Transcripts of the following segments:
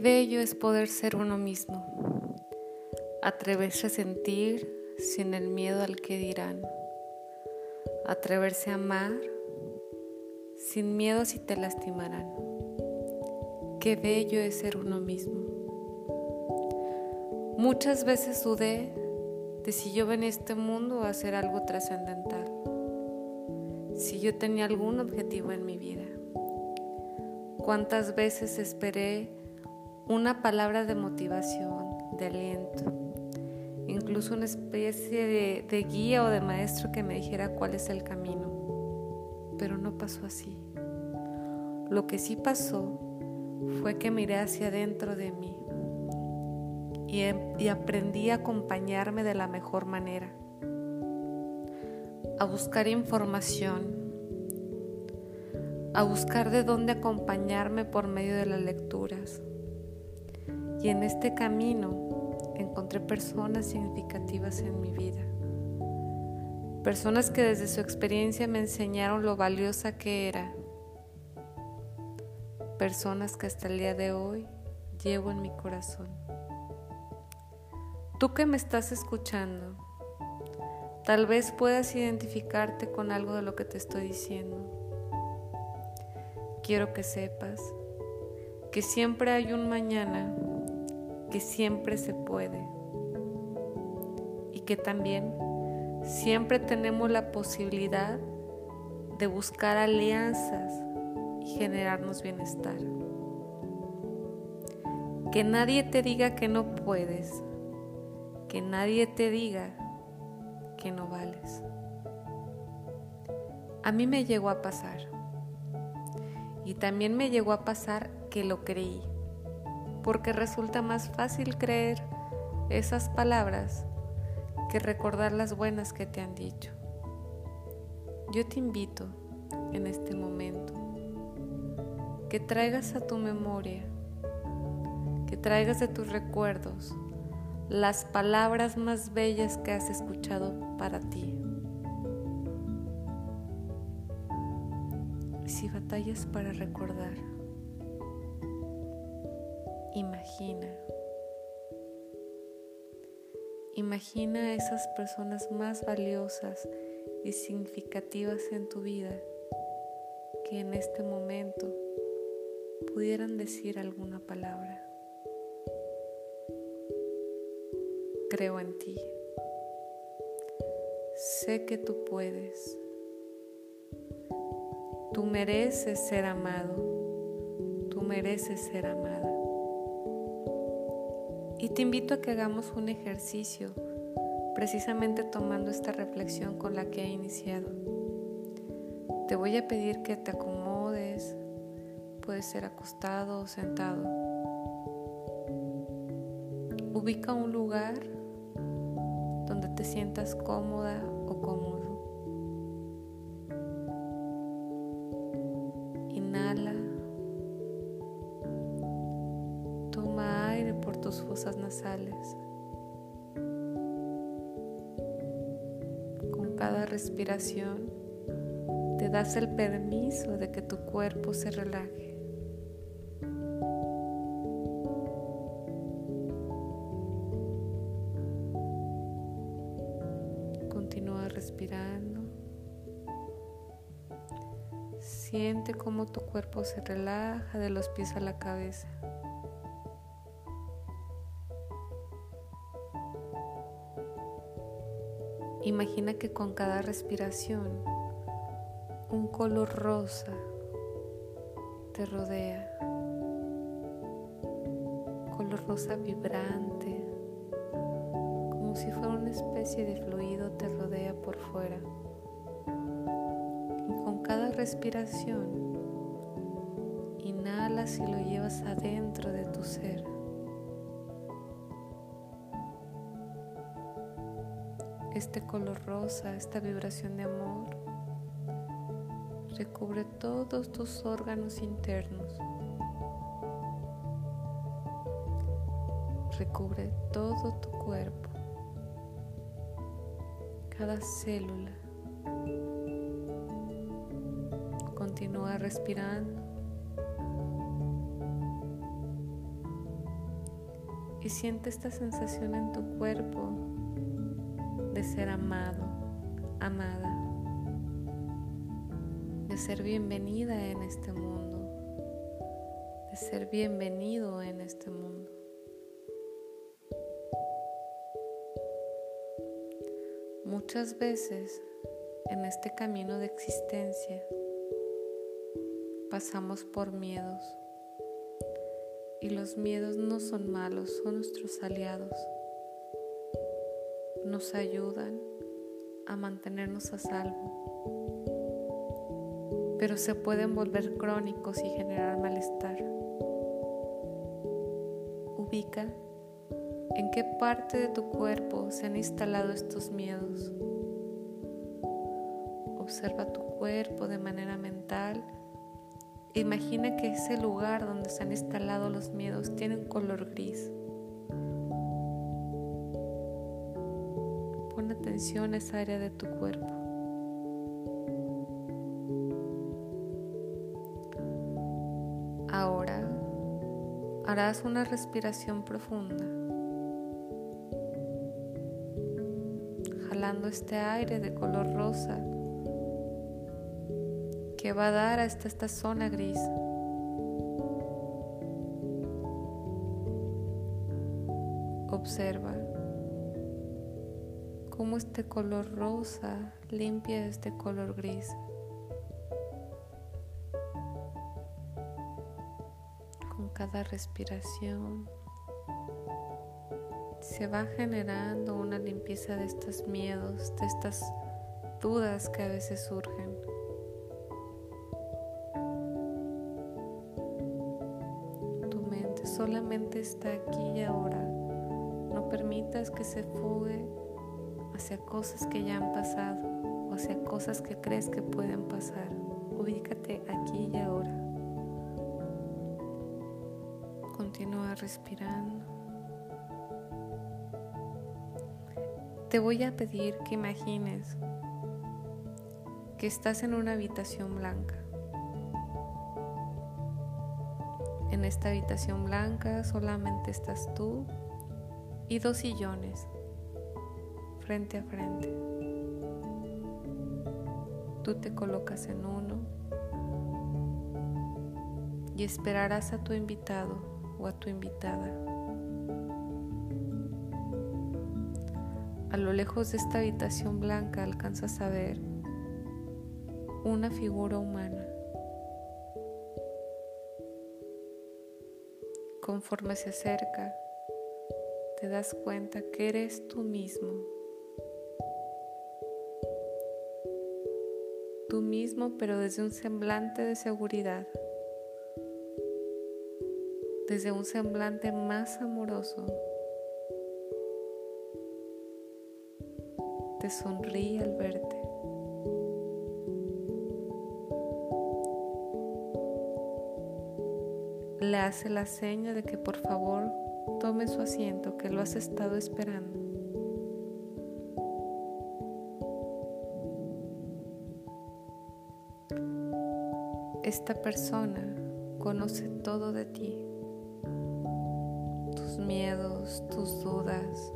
Bello es poder ser uno mismo, atreverse a sentir sin el miedo al que dirán, atreverse a amar sin miedo si te lastimarán. Qué bello es ser uno mismo. Muchas veces dudé de si yo venía a este mundo a hacer algo trascendental, si yo tenía algún objetivo en mi vida. Cuántas veces esperé una palabra de motivación, de aliento, incluso una especie de, guía o de maestro que me dijera cuál es el camino, pero no pasó así. Lo que sí pasó fue que miré hacia adentro de mí y, aprendí a acompañarme de la mejor manera, a buscar información, a buscar de dónde acompañarme por medio de las lecturas. Y en este camino encontré personas significativas en mi vida. Personas que desde su experiencia me enseñaron lo valiosa que era. Personas que hasta el día de hoy llevo en mi corazón. Tú que me estás escuchando, tal vez puedas identificarte con algo de lo que te estoy diciendo. Quiero que sepas que siempre hay un mañana, que siempre se puede y que también siempre tenemos la posibilidad de buscar alianzas y generarnos bienestar. Que nadie te diga que no puedes que nadie te diga que no vales. A mí me llegó a pasar. Y también me llegó a pasar que lo creí, porque resulta más fácil creer esas palabras que recordar las buenas que te han dicho. Yo te invito en este momento que traigas a tu memoria, que traigas de tus recuerdos las palabras más bellas que has escuchado para ti. Si batallas para recordar, imagina. Imagina a esas personas más valiosas y significativas en tu vida que en este momento pudieran decir alguna palabra. Creo en ti. Sé que tú puedes. Tú mereces ser amado. Tú mereces ser amada. Y te invito a que hagamos un ejercicio precisamente tomando esta reflexión con la que he iniciado. Te voy a pedir que te acomodes, puede ser acostado o sentado. Ubica un lugar donde te sientas cómoda o cómodo. Cada respiración te das el permiso de que tu cuerpo se relaje. respirando. Siente cómo tu cuerpo se relaja de los pies a la cabeza. Imagina que con cada respiración un color rosa te rodea. Color rosa vibrante si fuera una especie de fluido te rodea por fuera. Y con cada respiración, inhalas y lo llevas adentro de tu ser. Este color rosa, esta vibración de amor, recubre todos tus órganos internos. Recubre todo tu cuerpo cada célula. Continúa respirando. y siente esta sensación en tu cuerpo de ser amado, amada, de ser bienvenida en este mundo, de ser bienvenido en este mundo. Muchas veces en este camino de existencia pasamos por miedos y los miedos no son malos, son nuestros aliados. Nos ayudan a mantenernos a salvo, pero se pueden volver crónicos y generar malestar. Ubica en qué parte de tu cuerpo se han instalado estos miedos. Observa tu cuerpo de manera mental Imagina que ese lugar donde se han instalado los miedos tiene un color gris. Atención esa área de tu cuerpo. Ahora harás una respiración profunda, jalando este aire de color rosa que va a dar hasta esta zona gris. Observa cómo este color rosa limpia este color gris. Con cada respiración se va generando una limpieza de estos miedos, de estas dudas que a veces surgen. solamente está aquí y ahora. No permitas que se fugue hacia cosas que ya han pasado o hacia cosas que crees que pueden pasar. Ubícate aquí y ahora. Continúa respirando. Te voy a pedir que imagines que estás en una habitación blanca. En esta habitación blanca solamente estás tú y dos sillones frente a frente. Tú te colocas en uno y esperarás a tu invitado o a tu invitada. A lo lejos de esta habitación blanca alcanzas a ver una figura humana. Conforme se acerca, te das cuenta que eres tú mismo. Tú mismo, pero desde un semblante de seguridad, desde un semblante más amoroso. Te sonríe al verte. le hace la seña de que por favor tome su asiento, que lo has estado esperando. Esta persona conoce todo de ti, tus miedos, tus dudas,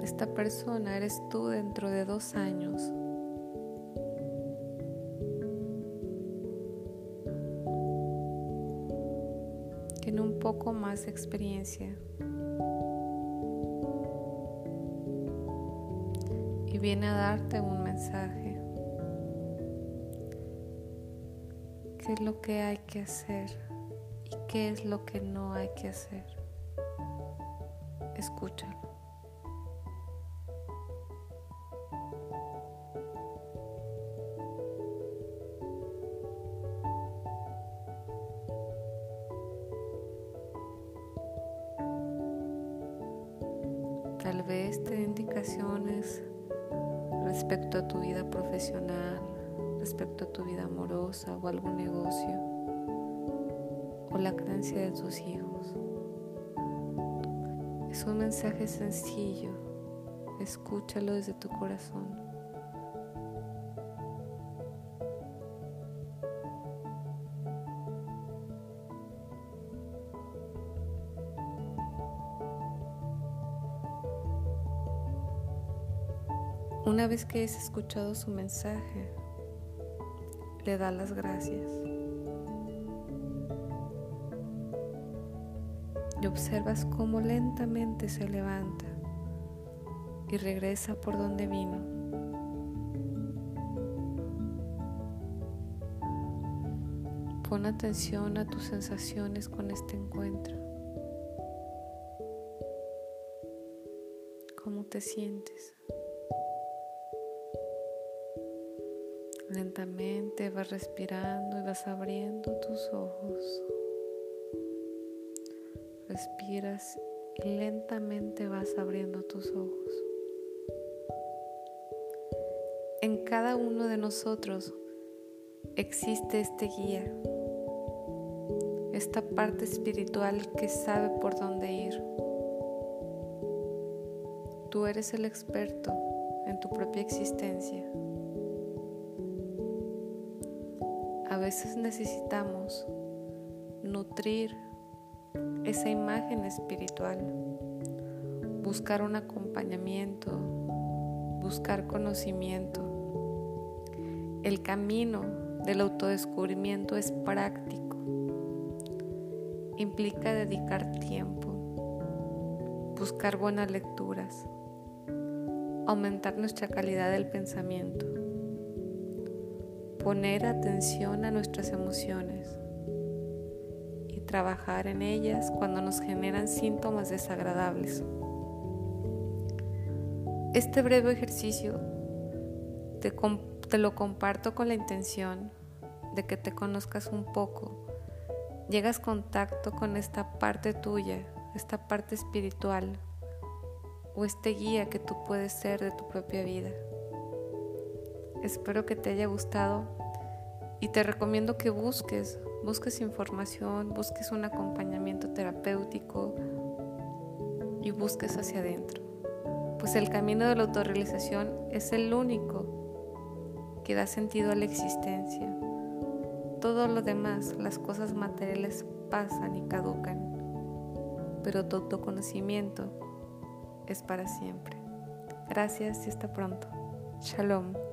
esta persona eres tú dentro de dos años. Tiene un poco más de experiencia. Viene a darte un mensaje. ¿Qué es lo que hay que hacer? ¿Y qué es lo que no hay que hacer? Escúchalo. Tal vez te indicaciones respecto a tu vida profesional, respecto a tu vida amorosa o algún negocio o la creencia de tus hijos. Es un mensaje sencillo, escúchalo desde tu corazón. Una vez que has escuchado su mensaje, le da las gracias. Y observas cómo lentamente se levanta y regresa por donde vino. Pon atención a tus sensaciones con este encuentro. ¿Cómo te sientes? Lentamente vas respirando y vas abriendo tus ojos. Respiras y lentamente vas abriendo tus ojos. En cada uno de nosotros existe este guía, esta parte espiritual que sabe por dónde ir. Tú eres el experto en tu propia existencia. Veces necesitamos nutrir esa imagen espiritual, buscar un acompañamiento, buscar conocimiento. El camino del autodescubrimiento es práctico. Implica dedicar tiempo, buscar buenas lecturas, aumentar nuestra calidad del pensamiento, poner atención a nuestras emociones y trabajar en ellas cuando nos generan síntomas desagradables. Este breve ejercicio te, lo comparto con la intención de que te conozcas un poco, llegas contacto con esta parte tuya, esta parte espiritual o este guía que tú puedes ser de tu propia vida. Espero que te haya gustado y te recomiendo que busques, busques información, busques un acompañamiento terapéutico y busques hacia adentro. Pues el camino de la autorrealización es el único que da sentido a la existencia. Todo lo demás, las cosas materiales pasan y caducan, pero tu autoconocimiento es para siempre. Gracias y hasta pronto. Shalom.